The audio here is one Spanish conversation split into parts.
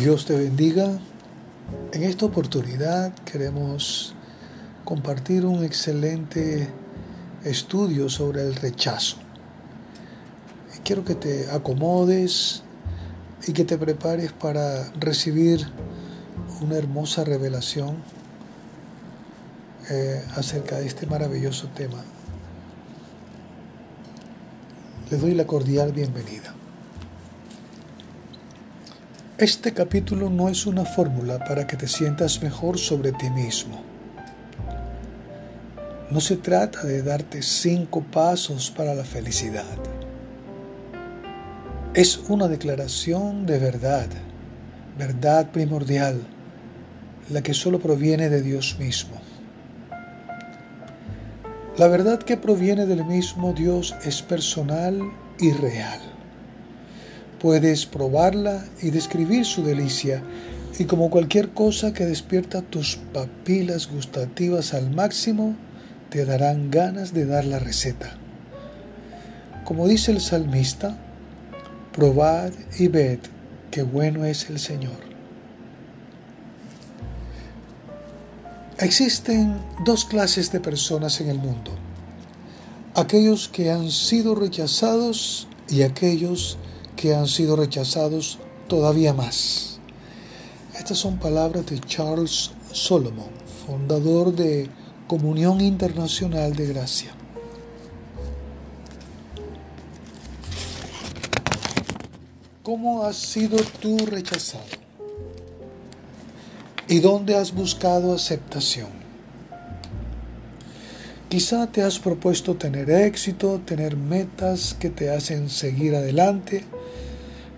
Dios te bendiga. En esta oportunidad queremos compartir un excelente estudio sobre el rechazo. Quiero que te acomodes y que te prepares para recibir una hermosa revelación eh, acerca de este maravilloso tema. Le doy la cordial bienvenida. Este capítulo no es una fórmula para que te sientas mejor sobre ti mismo. No se trata de darte cinco pasos para la felicidad. Es una declaración de verdad, verdad primordial, la que solo proviene de Dios mismo. La verdad que proviene del mismo Dios es personal y real. Puedes probarla y describir su delicia, y como cualquier cosa que despierta tus papilas gustativas al máximo, te darán ganas de dar la receta. Como dice el salmista, probad y ved qué bueno es el Señor. Existen dos clases de personas en el mundo. Aquellos que han sido rechazados y aquellos que han sido rechazados todavía más. Estas son palabras de Charles Solomon, fundador de Comunión Internacional de Gracia. ¿Cómo has sido tú rechazado? ¿Y dónde has buscado aceptación? Quizá te has propuesto tener éxito, tener metas que te hacen seguir adelante,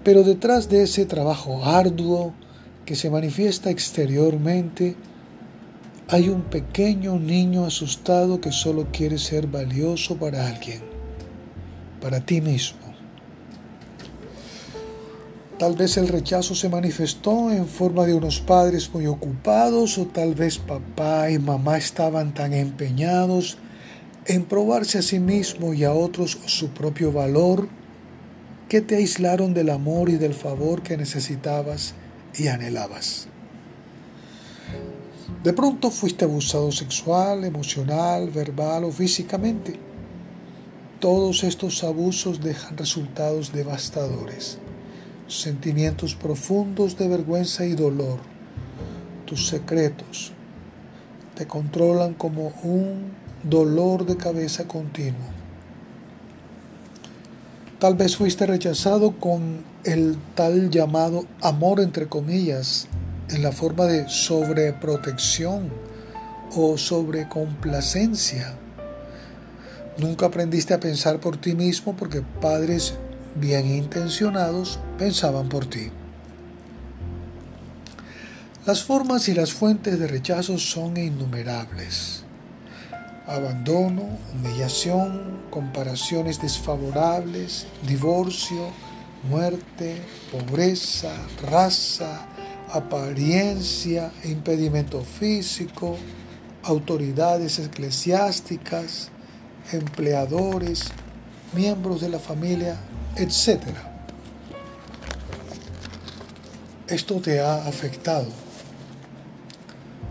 pero detrás de ese trabajo arduo que se manifiesta exteriormente, hay un pequeño niño asustado que solo quiere ser valioso para alguien, para ti mismo. Tal vez el rechazo se manifestó en forma de unos padres muy ocupados o tal vez papá y mamá estaban tan empeñados en probarse a sí mismo y a otros su propio valor que te aislaron del amor y del favor que necesitabas y anhelabas. De pronto fuiste abusado sexual, emocional, verbal o físicamente. Todos estos abusos dejan resultados devastadores sentimientos profundos de vergüenza y dolor. Tus secretos te controlan como un dolor de cabeza continuo. Tal vez fuiste rechazado con el tal llamado amor entre comillas en la forma de sobreprotección o sobrecomplacencia. Nunca aprendiste a pensar por ti mismo porque padres bien intencionados pensaban por ti. Las formas y las fuentes de rechazo son innumerables. Abandono, humillación, comparaciones desfavorables, divorcio, muerte, pobreza, raza, apariencia, impedimento físico, autoridades eclesiásticas, empleadores, miembros de la familia, etc. Esto te ha afectado.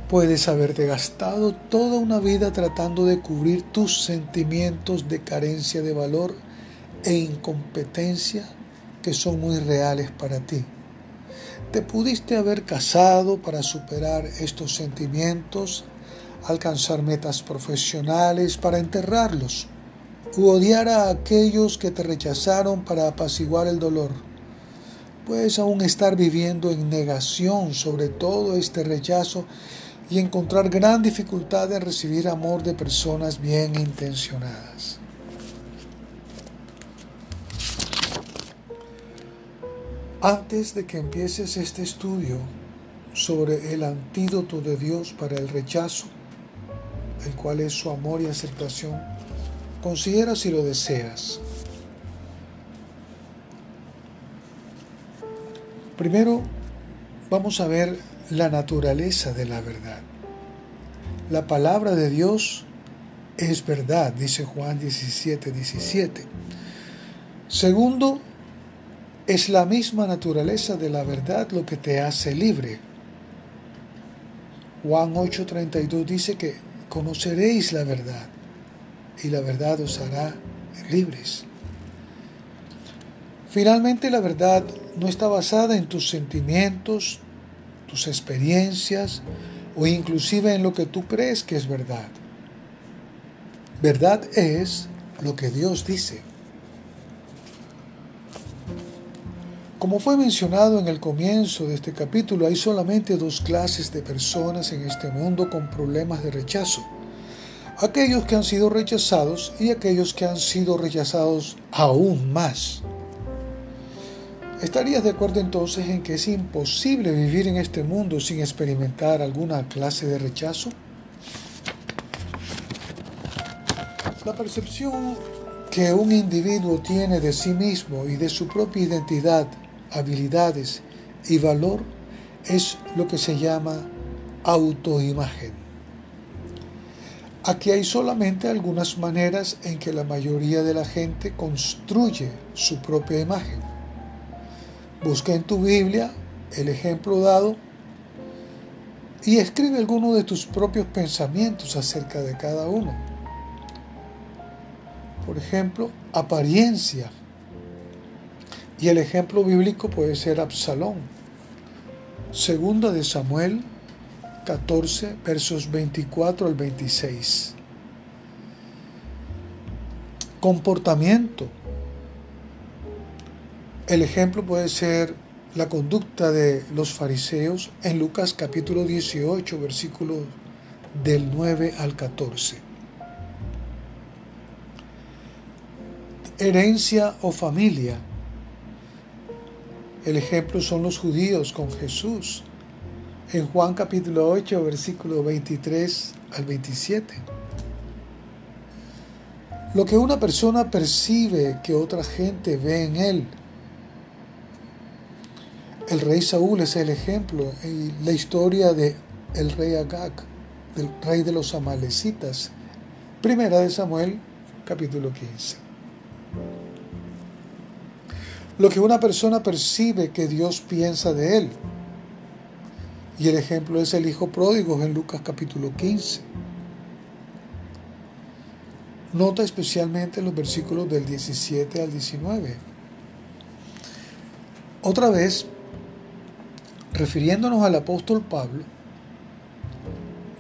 Puedes haberte gastado toda una vida tratando de cubrir tus sentimientos de carencia de valor e incompetencia que son muy reales para ti. Te pudiste haber casado para superar estos sentimientos, alcanzar metas profesionales para enterrarlos u odiar a aquellos que te rechazaron para apaciguar el dolor. Puedes aún estar viviendo en negación sobre todo este rechazo y encontrar gran dificultad en recibir amor de personas bien intencionadas. Antes de que empieces este estudio sobre el antídoto de Dios para el rechazo, el cual es su amor y aceptación, considera si lo deseas. Primero, vamos a ver la naturaleza de la verdad. La palabra de Dios es verdad, dice Juan 17, 17. Segundo, Es la misma naturaleza de la verdad lo que te hace libre. Juan 8:32 dice que conoceréis la verdad y la verdad os hará libres. Finalmente la verdad no está basada en tus sentimientos, tus experiencias o inclusive en lo que tú crees que es verdad. Verdad es lo que Dios dice. Como fue mencionado en el comienzo de este capítulo, hay solamente dos clases de personas en este mundo con problemas de rechazo. Aquellos que han sido rechazados y aquellos que han sido rechazados aún más. ¿Estarías de acuerdo entonces en que es imposible vivir en este mundo sin experimentar alguna clase de rechazo? La percepción que un individuo tiene de sí mismo y de su propia identidad, habilidades y valor es lo que se llama autoimagen. Aquí hay solamente algunas maneras en que la mayoría de la gente construye su propia imagen. Busca en tu Biblia el ejemplo dado y escribe algunos de tus propios pensamientos acerca de cada uno. Por ejemplo, apariencia. Y el ejemplo bíblico puede ser Absalón. Segunda de Samuel 14, versos 24 al 26. Comportamiento. El ejemplo puede ser la conducta de los fariseos en Lucas capítulo 18, versículos del 9 al 14. herencia o familia. El ejemplo son los judíos con Jesús. En Juan capítulo 8, versículo 23 al 27. Lo que una persona percibe que otra gente ve en él. El rey Saúl es el ejemplo y la historia de el rey Agag, del rey de los amalecitas. Primera de Samuel, capítulo 15 lo que una persona percibe que Dios piensa de él. Y el ejemplo es el hijo pródigo en Lucas capítulo 15. Nota especialmente los versículos del 17 al 19. Otra vez, refiriéndonos al apóstol Pablo,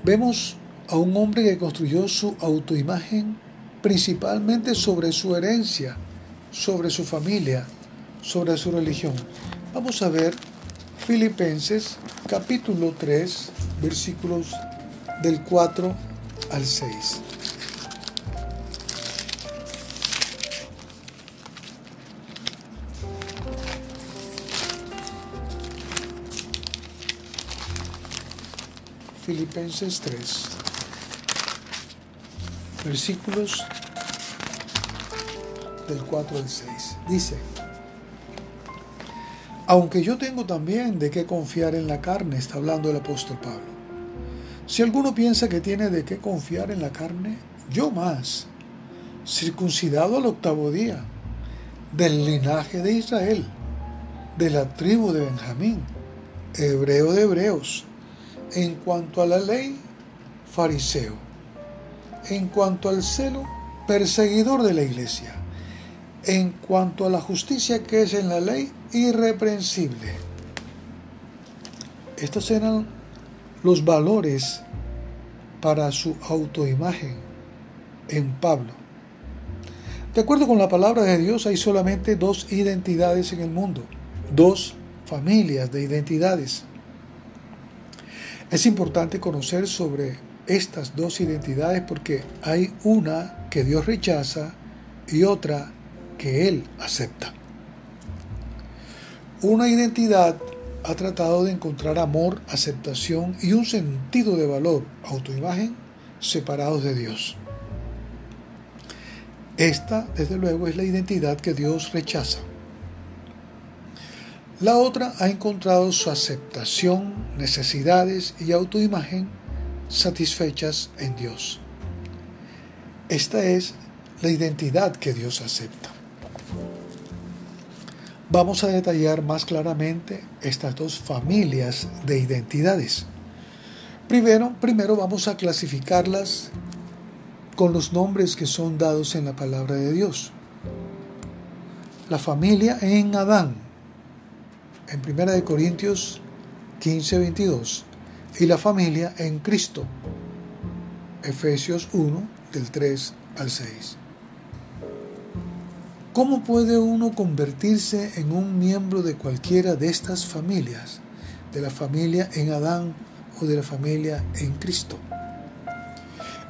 vemos a un hombre que construyó su autoimagen principalmente sobre su herencia, sobre su familia, sobre su religión. Vamos a ver Filipenses capítulo 3 versículos del 4 al 6. Filipenses 3, versículos del 4 al 6. Dice, aunque yo tengo también de qué confiar en la carne, está hablando el apóstol Pablo. Si alguno piensa que tiene de qué confiar en la carne, yo más, circuncidado al octavo día, del linaje de Israel, de la tribu de Benjamín, hebreo de hebreos, en cuanto a la ley, fariseo, en cuanto al celo, perseguidor de la iglesia, en cuanto a la justicia que es en la ley, irreprensible. Estos eran los valores para su autoimagen en Pablo. De acuerdo con la palabra de Dios, hay solamente dos identidades en el mundo, dos familias de identidades. Es importante conocer sobre estas dos identidades porque hay una que Dios rechaza y otra que Él acepta. Una identidad ha tratado de encontrar amor, aceptación y un sentido de valor, autoimagen, separados de Dios. Esta, desde luego, es la identidad que Dios rechaza. La otra ha encontrado su aceptación, necesidades y autoimagen satisfechas en Dios. Esta es la identidad que Dios acepta. Vamos a detallar más claramente estas dos familias de identidades. Primero, primero vamos a clasificarlas con los nombres que son dados en la palabra de Dios. La familia en Adán, en 1 Corintios 15, 22, y la familia en Cristo, Efesios 1, del 3 al 6. ¿Cómo puede uno convertirse en un miembro de cualquiera de estas familias? De la familia en Adán o de la familia en Cristo.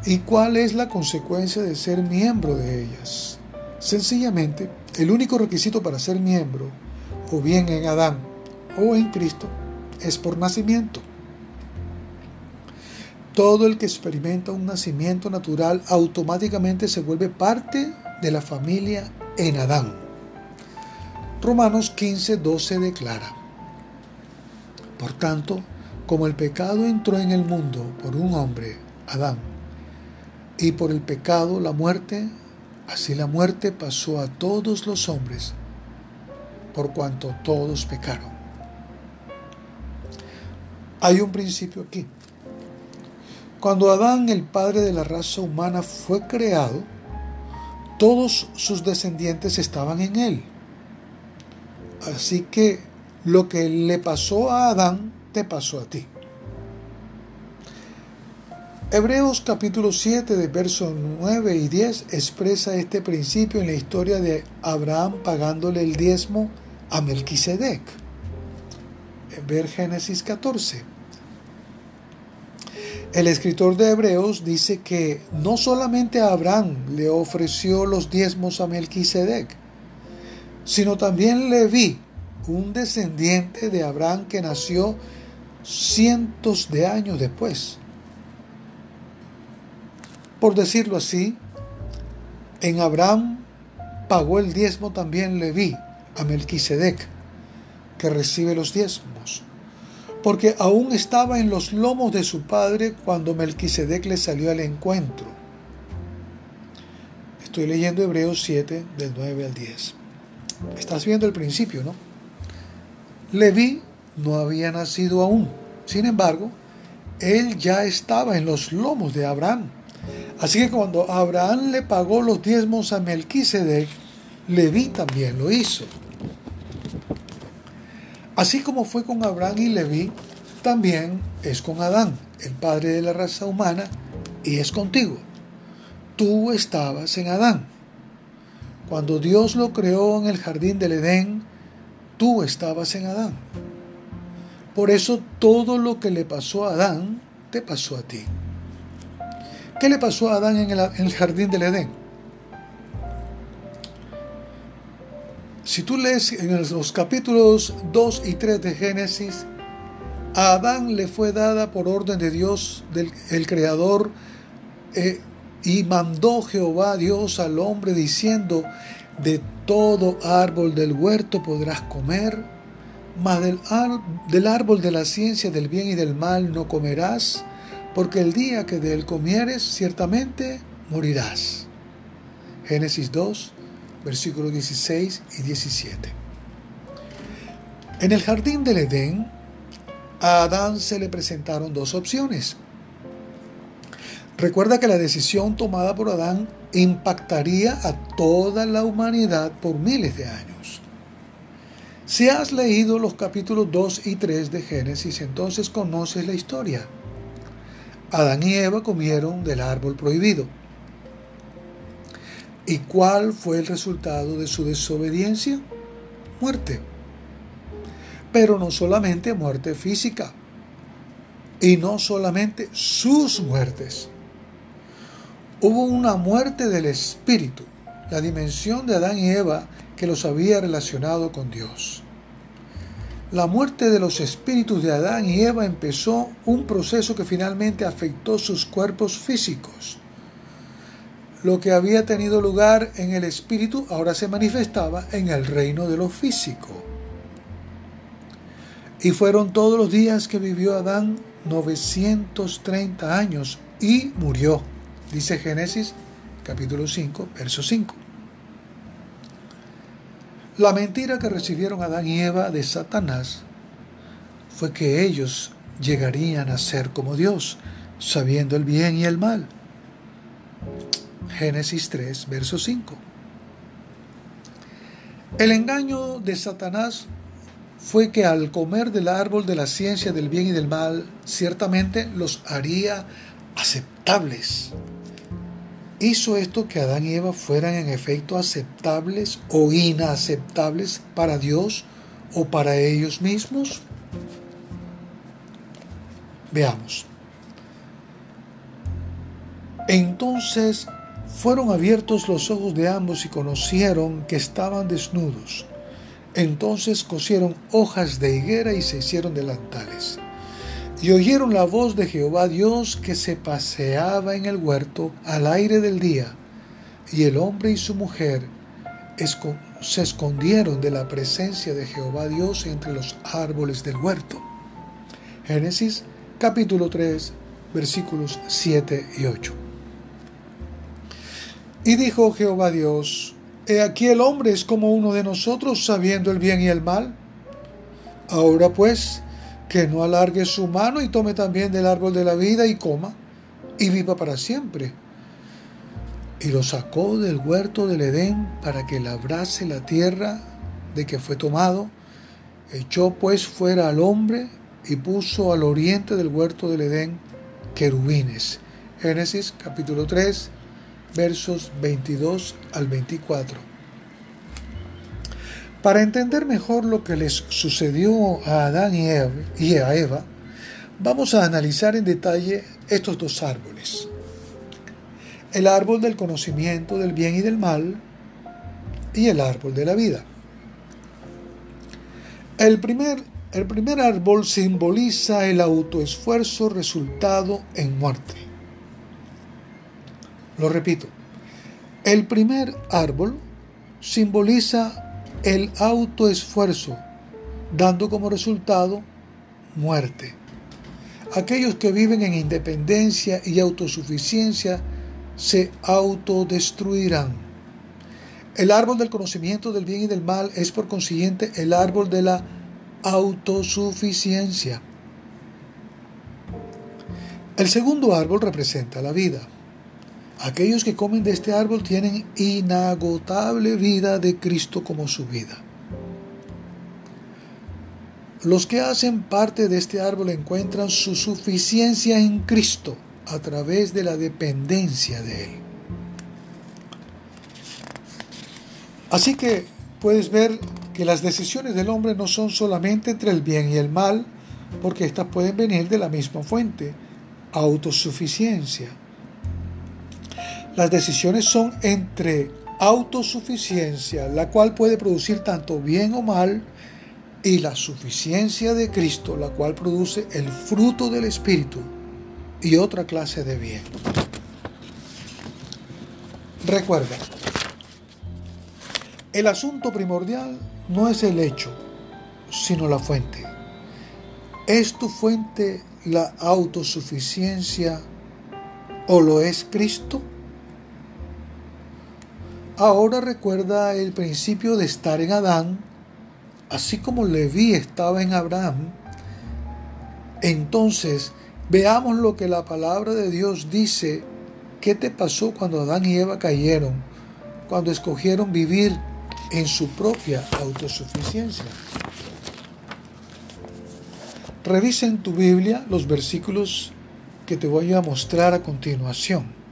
¿Y cuál es la consecuencia de ser miembro de ellas? Sencillamente, el único requisito para ser miembro, o bien en Adán o en Cristo, es por nacimiento. Todo el que experimenta un nacimiento natural automáticamente se vuelve parte de la familia en Adán. Romanos 15, 12 declara, Por tanto, como el pecado entró en el mundo por un hombre, Adán, y por el pecado la muerte, así la muerte pasó a todos los hombres, por cuanto todos pecaron. Hay un principio aquí. Cuando Adán, el padre de la raza humana, fue creado, todos sus descendientes estaban en él. Así que lo que le pasó a Adán, te pasó a ti. Hebreos capítulo 7 de versos 9 y 10 expresa este principio en la historia de Abraham pagándole el diezmo a Melquisedec. Ver Génesis 14. El escritor de Hebreos dice que no solamente Abraham le ofreció los diezmos a Melquisedec, sino también Leví, un descendiente de Abraham que nació cientos de años después. Por decirlo así, en Abraham pagó el diezmo también Leví a Melquisedec, que recibe los diezmos porque aún estaba en los lomos de su padre cuando Melquisedec le salió al encuentro. Estoy leyendo Hebreos 7 del 9 al 10. Estás viendo el principio, ¿no? Leví no había nacido aún. Sin embargo, él ya estaba en los lomos de Abraham. Así que cuando Abraham le pagó los diezmos a Melquisedec, Leví también lo hizo. Así como fue con Abraham y Leví, también es con Adán, el padre de la raza humana, y es contigo. Tú estabas en Adán. Cuando Dios lo creó en el jardín del Edén, tú estabas en Adán. Por eso todo lo que le pasó a Adán, te pasó a ti. ¿Qué le pasó a Adán en el, jardín del Edén? Si tú lees en los capítulos 2 y 3 de Génesis, a Adán le fue dada por orden de Dios, del, el Creador, eh, y mandó Jehová Dios al hombre diciendo, de todo árbol del huerto podrás comer, mas del, del árbol de la ciencia del bien y del mal no comerás, porque el día que de él comieres, ciertamente morirás. Génesis 2, versículos 16 y 17. En el jardín del Edén, a Adán se le presentaron dos opciones. Recuerda que la decisión tomada por Adán impactaría a toda la humanidad por miles de años. Si has leído los capítulos 2 y 3 de Génesis, entonces conoces la historia. Adán y Eva comieron del árbol prohibido. ¿Y cuál fue el resultado de su desobediencia? Muerte. Pero no solamente muerte física, y no solamente sus muertes. Hubo una muerte del espíritu, la dimensión de Adán y Eva que los había relacionado con Dios. La muerte de los espíritus de Adán y Eva empezó un proceso que finalmente afectó sus cuerpos físicos lo que había tenido lugar en el espíritu ahora se manifestaba en el reino de lo físico. Y fueron todos los días que vivió Adán 930 años y murió, dice Génesis capítulo 5, verso 5. La mentira que recibieron Adán y Eva de Satanás fue que ellos llegarían a ser como Dios, sabiendo el bien y el mal. Génesis 3, verso 5. El engaño de Satanás fue que al comer del árbol de la ciencia del bien y del mal, ciertamente los haría aceptables. ¿Hizo esto que Adán y Eva fueran en efecto aceptables o inaceptables para Dios o para ellos mismos? Veamos. Entonces fueron abiertos los ojos de ambos y conocieron que estaban desnudos. Entonces cosieron hojas de higuera y se hicieron delantales. Y oyeron la voz de Jehová Dios que se paseaba en el huerto al aire del día. Y el hombre y su mujer se escondieron de la presencia de Jehová Dios entre los árboles del huerto. Génesis capítulo 3 versículos 7 y 8. Y dijo Jehová Dios, He aquí el hombre es como uno de nosotros, sabiendo el bien y el mal. Ahora pues, que no alargue su mano y tome también del árbol de la vida y coma, y viva para siempre. Y lo sacó del huerto del Edén para que labrase la tierra de que fue tomado. Echó pues fuera al hombre y puso al oriente del huerto del Edén querubines. Génesis capítulo 3, versos 22 al 24. Para entender mejor lo que les sucedió a Adán y a Eva, vamos a analizar en detalle estos dos árboles. El árbol del conocimiento del bien y del mal y el árbol de la vida. El primer, el primer árbol simboliza el autoesfuerzo resultado en muerte. Lo repito, el primer árbol simboliza el autoesfuerzo, dando como resultado muerte. Aquellos que viven en independencia y autosuficiencia se autodestruirán. El árbol del conocimiento del bien y del mal es por consiguiente el árbol de la autosuficiencia. El segundo árbol representa la vida. Aquellos que comen de este árbol tienen inagotable vida de Cristo como su vida. Los que hacen parte de este árbol encuentran su suficiencia en Cristo a través de la dependencia de Él. Así que puedes ver que las decisiones del hombre no son solamente entre el bien y el mal, porque éstas pueden venir de la misma fuente, autosuficiencia. Las decisiones son entre autosuficiencia, la cual puede producir tanto bien o mal, y la suficiencia de Cristo, la cual produce el fruto del Espíritu y otra clase de bien. Recuerda, el asunto primordial no es el hecho, sino la fuente. ¿Es tu fuente la autosuficiencia o lo es Cristo? Ahora recuerda el principio de estar en Adán, así como Leví estaba en Abraham. Entonces, veamos lo que la palabra de Dios dice. ¿Qué te pasó cuando Adán y Eva cayeron? Cuando escogieron vivir en su propia autosuficiencia. Revisa en tu Biblia los versículos que te voy a mostrar a continuación.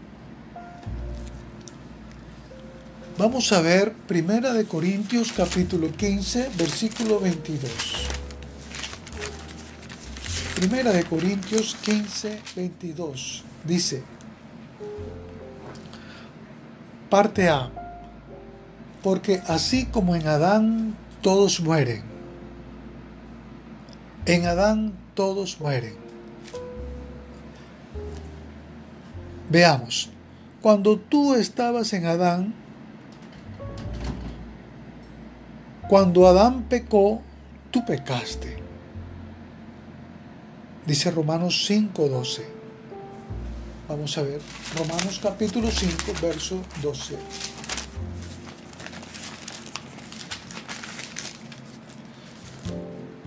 Vamos a ver Primera de Corintios capítulo 15, versículo 22. Primera de Corintios 15, 22. Dice, parte A, porque así como en Adán todos mueren, en Adán todos mueren. Veamos, cuando tú estabas en Adán, Cuando Adán pecó, tú pecaste. Dice Romanos 5:12. Vamos a ver, Romanos capítulo 5, verso 12.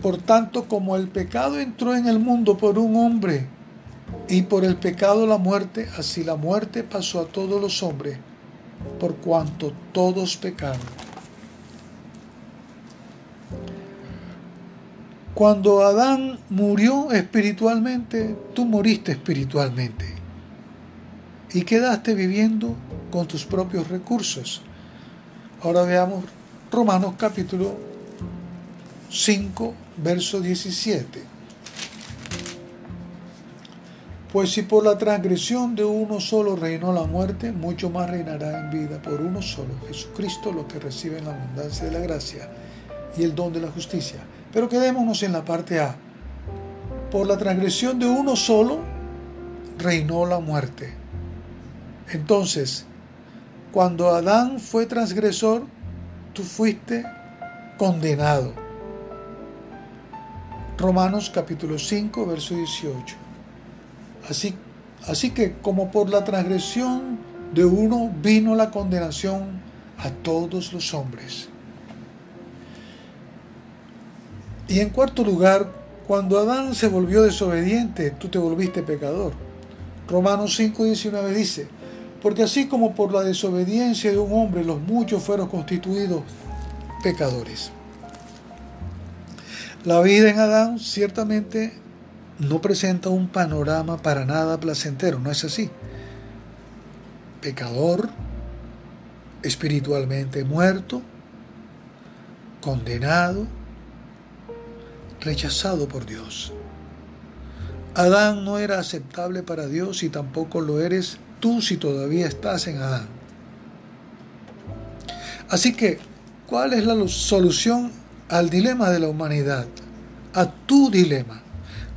Por tanto, como el pecado entró en el mundo por un hombre y por el pecado la muerte, así la muerte pasó a todos los hombres, por cuanto todos pecaron. Cuando Adán murió espiritualmente, tú moriste espiritualmente y quedaste viviendo con tus propios recursos. Ahora veamos Romanos capítulo 5, verso 17. Pues si por la transgresión de uno solo reinó la muerte, mucho más reinará en vida por uno solo, Jesucristo, los que reciben la abundancia de la gracia y el don de la justicia. Pero quedémonos en la parte A. Por la transgresión de uno solo reinó la muerte. Entonces, cuando Adán fue transgresor, tú fuiste condenado. Romanos capítulo 5, verso 18. Así, así que como por la transgresión de uno vino la condenación a todos los hombres. Y en cuarto lugar, cuando Adán se volvió desobediente, tú te volviste pecador. Romanos 5, 19 dice, porque así como por la desobediencia de un hombre los muchos fueron constituidos pecadores. La vida en Adán ciertamente no presenta un panorama para nada placentero, no es así. Pecador, espiritualmente muerto, condenado, rechazado por Dios. Adán no era aceptable para Dios y tampoco lo eres tú si todavía estás en Adán. Así que, ¿cuál es la solución al dilema de la humanidad? A tu dilema.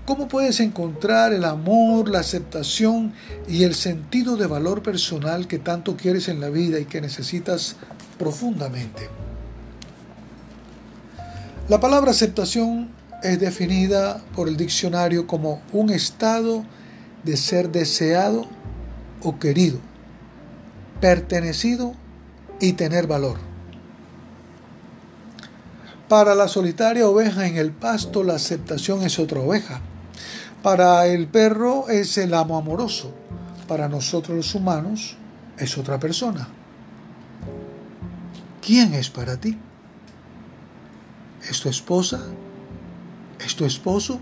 ¿Cómo puedes encontrar el amor, la aceptación y el sentido de valor personal que tanto quieres en la vida y que necesitas profundamente? La palabra aceptación es definida por el diccionario como un estado de ser deseado o querido, pertenecido y tener valor. Para la solitaria oveja en el pasto la aceptación es otra oveja. Para el perro es el amo amoroso. Para nosotros los humanos es otra persona. ¿Quién es para ti? ¿Es tu esposa? ¿Es tu esposo?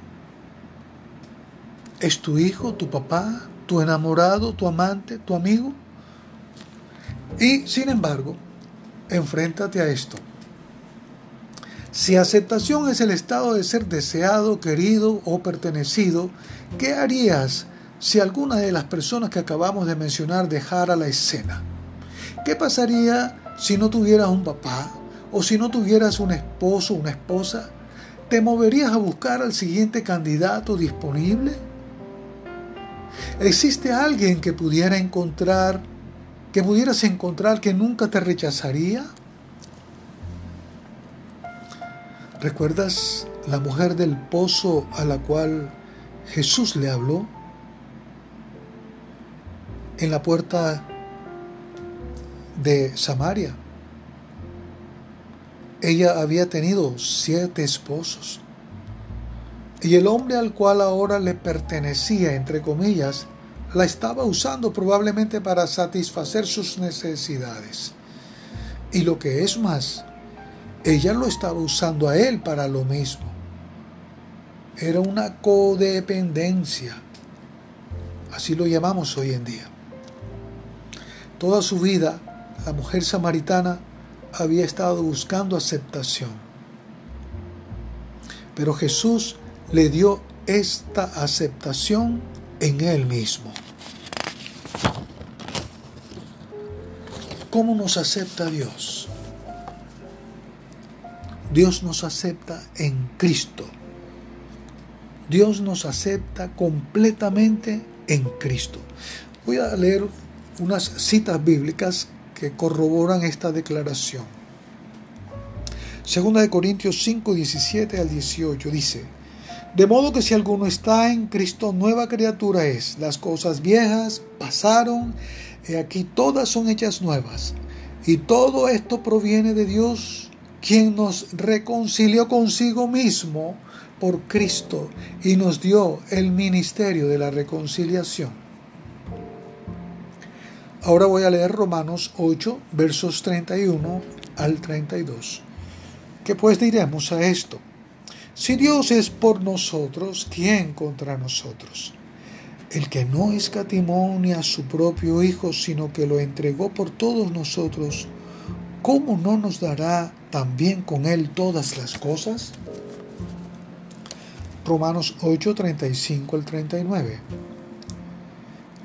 ¿Es tu hijo, tu papá, tu enamorado, tu amante, tu amigo. Y sin embargo, enfréntate a esto. Si aceptación es el estado de ser deseado, querido o pertenecido, ¿qué harías si alguna de las personas que acabamos de mencionar dejara la escena? ¿Qué pasaría si no tuvieras un papá o si no tuvieras un esposo una esposa? ¿Te moverías a buscar al siguiente candidato disponible? ¿Existe alguien que pudiera encontrar, que pudieras encontrar que nunca te rechazaría? ¿Recuerdas la mujer del pozo a la cual Jesús le habló? En la puerta de Samaria. Ella había tenido siete esposos. Y el hombre al cual ahora le pertenecía, entre comillas, la estaba usando probablemente para satisfacer sus necesidades. Y lo que es más, ella lo estaba usando a él para lo mismo. Era una codependencia. Así lo llamamos hoy en día. Toda su vida, la mujer samaritana había estado buscando aceptación. Pero Jesús le dio esta aceptación en Él mismo. ¿Cómo nos acepta Dios? Dios nos acepta en Cristo. Dios nos acepta completamente en Cristo. Voy a leer unas citas bíblicas que corroboran esta declaración. Segunda de Corintios 5, 17 al 18 dice, de modo que si alguno está en Cristo, nueva criatura es. Las cosas viejas pasaron, y aquí todas son hechas nuevas. Y todo esto proviene de Dios, quien nos reconcilió consigo mismo por Cristo y nos dio el ministerio de la reconciliación. Ahora voy a leer Romanos 8, versos 31 al 32. ¿Qué pues diremos a esto? Si Dios es por nosotros, ¿quién contra nosotros? El que no escatimó ni a su propio Hijo, sino que lo entregó por todos nosotros, ¿cómo no nos dará también con Él todas las cosas? Romanos 8, 35 al 39.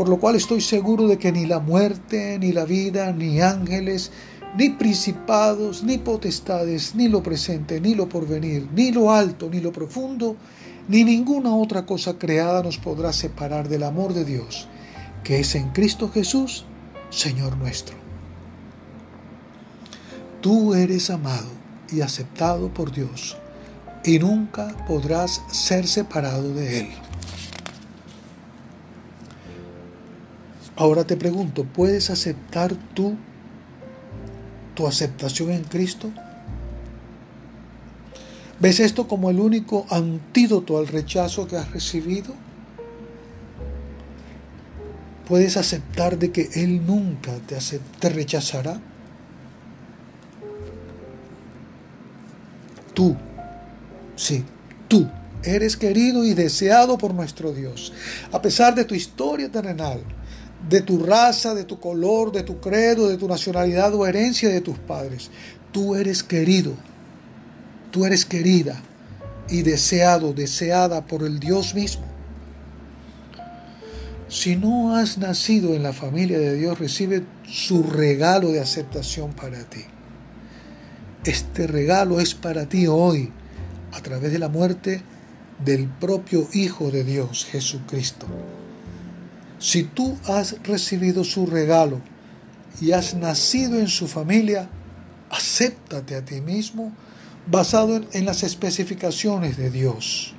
Por lo cual estoy seguro de que ni la muerte, ni la vida, ni ángeles, ni principados, ni potestades, ni lo presente, ni lo porvenir, ni lo alto, ni lo profundo, ni ninguna otra cosa creada nos podrá separar del amor de Dios, que es en Cristo Jesús, Señor nuestro. Tú eres amado y aceptado por Dios y nunca podrás ser separado de Él. Ahora te pregunto, ¿puedes aceptar tú tu aceptación en Cristo? ¿Ves esto como el único antídoto al rechazo que has recibido? ¿Puedes aceptar de que Él nunca te, rechazará? Tú, sí, tú eres querido y deseado por nuestro Dios. A pesar de tu historia terrenal, de tu raza, de tu color, de tu credo, de tu nacionalidad o herencia de tus padres, tú eres querido. Tú eres querida y deseado, deseada por el Dios mismo. Si no has nacido en la familia de Dios, recibe su regalo de aceptación para ti. Este regalo es para ti hoy a través de la muerte del propio Hijo de Dios, Jesucristo. Si tú has recibido su regalo y has nacido en su familia, acéptate a ti mismo basado en, las especificaciones de Dios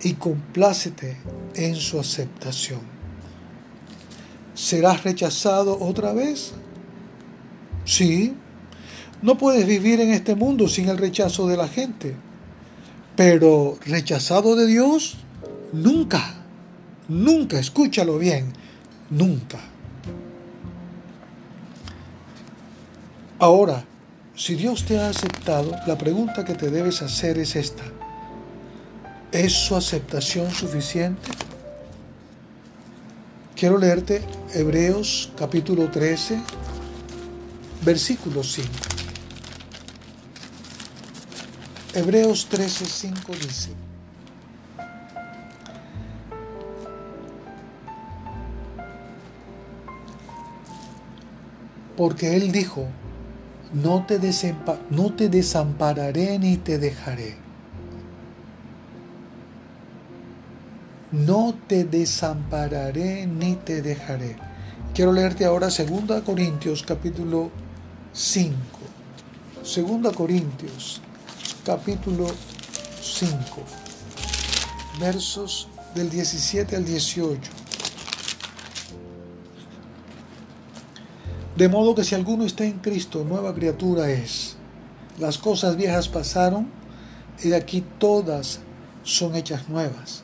y complácete en su aceptación. ¿Serás rechazado otra vez? Sí, no puedes vivir en este mundo sin el rechazo de la gente. Pero rechazado de Dios, nunca, nunca, escúchalo bien, nunca. Ahora, si Dios te ha aceptado, la pregunta que te debes hacer es esta. ¿Es su aceptación suficiente? Quiero leerte Hebreos capítulo 13, versículo 5. Hebreos 13:5 dice, porque Él dijo, no te, no te desampararé ni te dejaré. No te desampararé ni te dejaré. Quiero leerte ahora 2 Corintios capítulo 5. 2 Corintios capítulo 5, versos del 17 al 18. De modo que si alguno está en Cristo, nueva criatura es. Las cosas viejas pasaron y de aquí todas son hechas nuevas.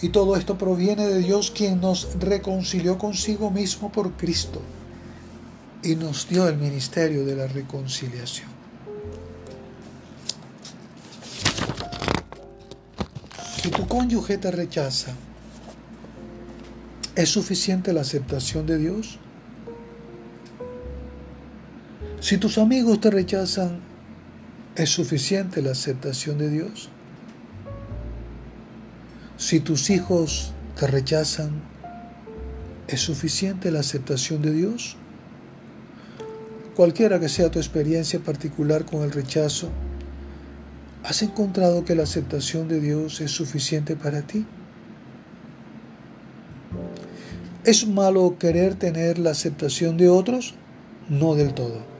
Y todo esto proviene de Dios quien nos reconcilió consigo mismo por Cristo y nos dio el ministerio de la reconciliación. Si tu cónyuge te rechaza, ¿es suficiente la aceptación de Dios? Si tus amigos te rechazan, ¿es suficiente la aceptación de Dios? Si tus hijos te rechazan, ¿es suficiente la aceptación de Dios? Cualquiera que sea tu experiencia particular con el rechazo, ¿Has encontrado que la aceptación de Dios es suficiente para ti? ¿Es malo querer tener la aceptación de otros? No del todo.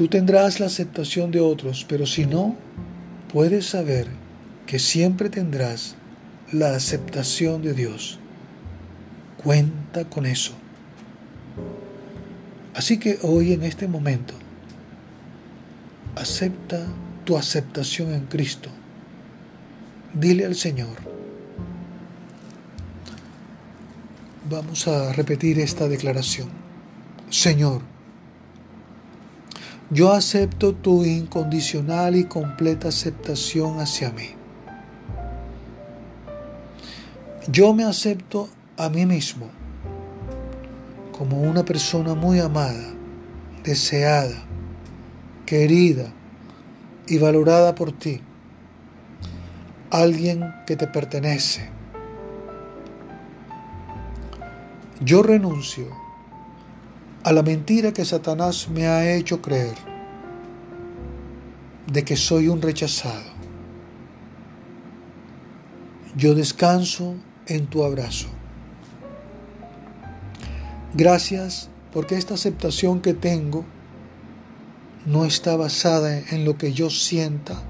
Tú tendrás la aceptación de otros, pero si no, puedes saber que siempre tendrás la aceptación de Dios. Cuenta con eso. Así que hoy en este momento, acepta tu aceptación en Cristo. Dile al Señor. Vamos a repetir esta declaración. Señor, yo acepto tu incondicional y completa aceptación hacia mí. Yo me acepto a mí mismo como una persona muy amada, deseada, querida y valorada por ti. Alguien que te pertenece. Yo renuncio a la mentira que Satanás me ha hecho creer de que soy un rechazado. Yo descanso en tu abrazo. Gracias porque esta aceptación que tengo no está basada en lo que yo sienta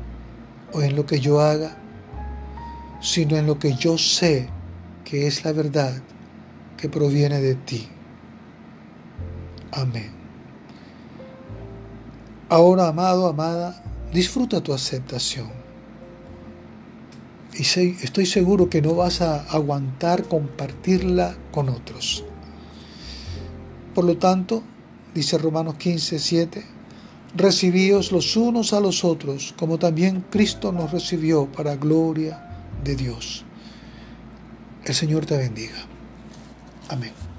o en lo que yo haga, sino en lo que yo sé que es la verdad que proviene de ti. Amén. Ahora, amado, amada, disfruta tu aceptación. Y estoy seguro que no vas a aguantar compartirla con otros. Por lo tanto, dice Romanos 15, 7, recibíos los unos a los otros, como también Cristo nos recibió para gloria de Dios. El Señor te bendiga. Amén.